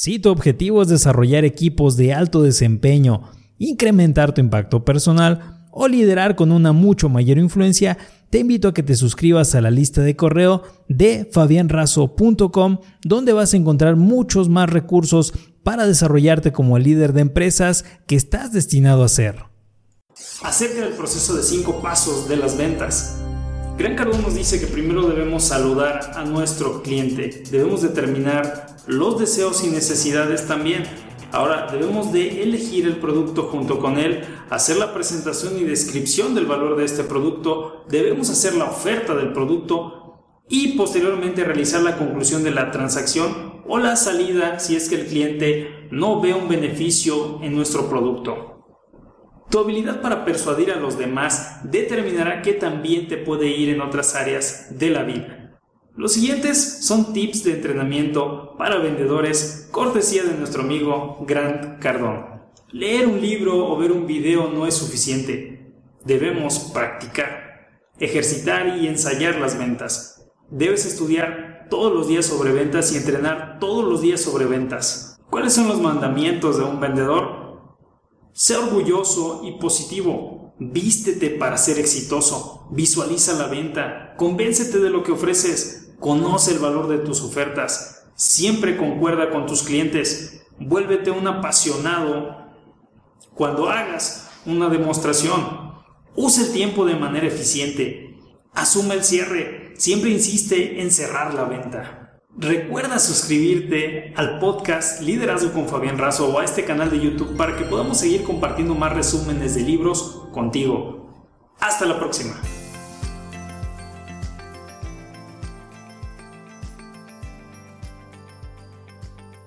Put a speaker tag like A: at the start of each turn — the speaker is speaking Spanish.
A: Si tu objetivo es desarrollar equipos de alto desempeño, incrementar tu impacto personal o liderar con una mucho mayor influencia, te invito a que te suscribas a la lista de correo de fabianrazo.com donde vas a encontrar muchos más recursos para desarrollarte como el líder de empresas que estás destinado a ser.
B: Acerca del proceso de cinco pasos de las ventas. Gran Cardón nos dice que primero debemos saludar a nuestro cliente, debemos determinar los deseos y necesidades también. Ahora debemos de elegir el producto junto con él, hacer la presentación y descripción del valor de este producto, debemos hacer la oferta del producto y posteriormente realizar la conclusión de la transacción o la salida si es que el cliente no ve un beneficio en nuestro producto. Tu habilidad para persuadir a los demás determinará que también te puede ir en otras áreas de la vida. Los siguientes son tips de entrenamiento para vendedores, cortesía de nuestro amigo Grant Cardone. Leer un libro o ver un video no es suficiente. Debemos practicar, ejercitar y ensayar las ventas. Debes estudiar todos los días sobre ventas y entrenar todos los días sobre ventas. ¿Cuáles son los mandamientos de un vendedor? Sé orgulloso y positivo. Vístete para ser exitoso. Visualiza la venta. Convéncete de lo que ofreces. Conoce el valor de tus ofertas. Siempre concuerda con tus clientes. Vuélvete un apasionado cuando hagas una demostración. Usa el tiempo de manera eficiente. Asume el cierre. Siempre insiste en cerrar la venta. Recuerda suscribirte al podcast Liderazgo con Fabián Razo o a este canal de YouTube para que podamos seguir compartiendo más resúmenes de libros contigo. Hasta la próxima.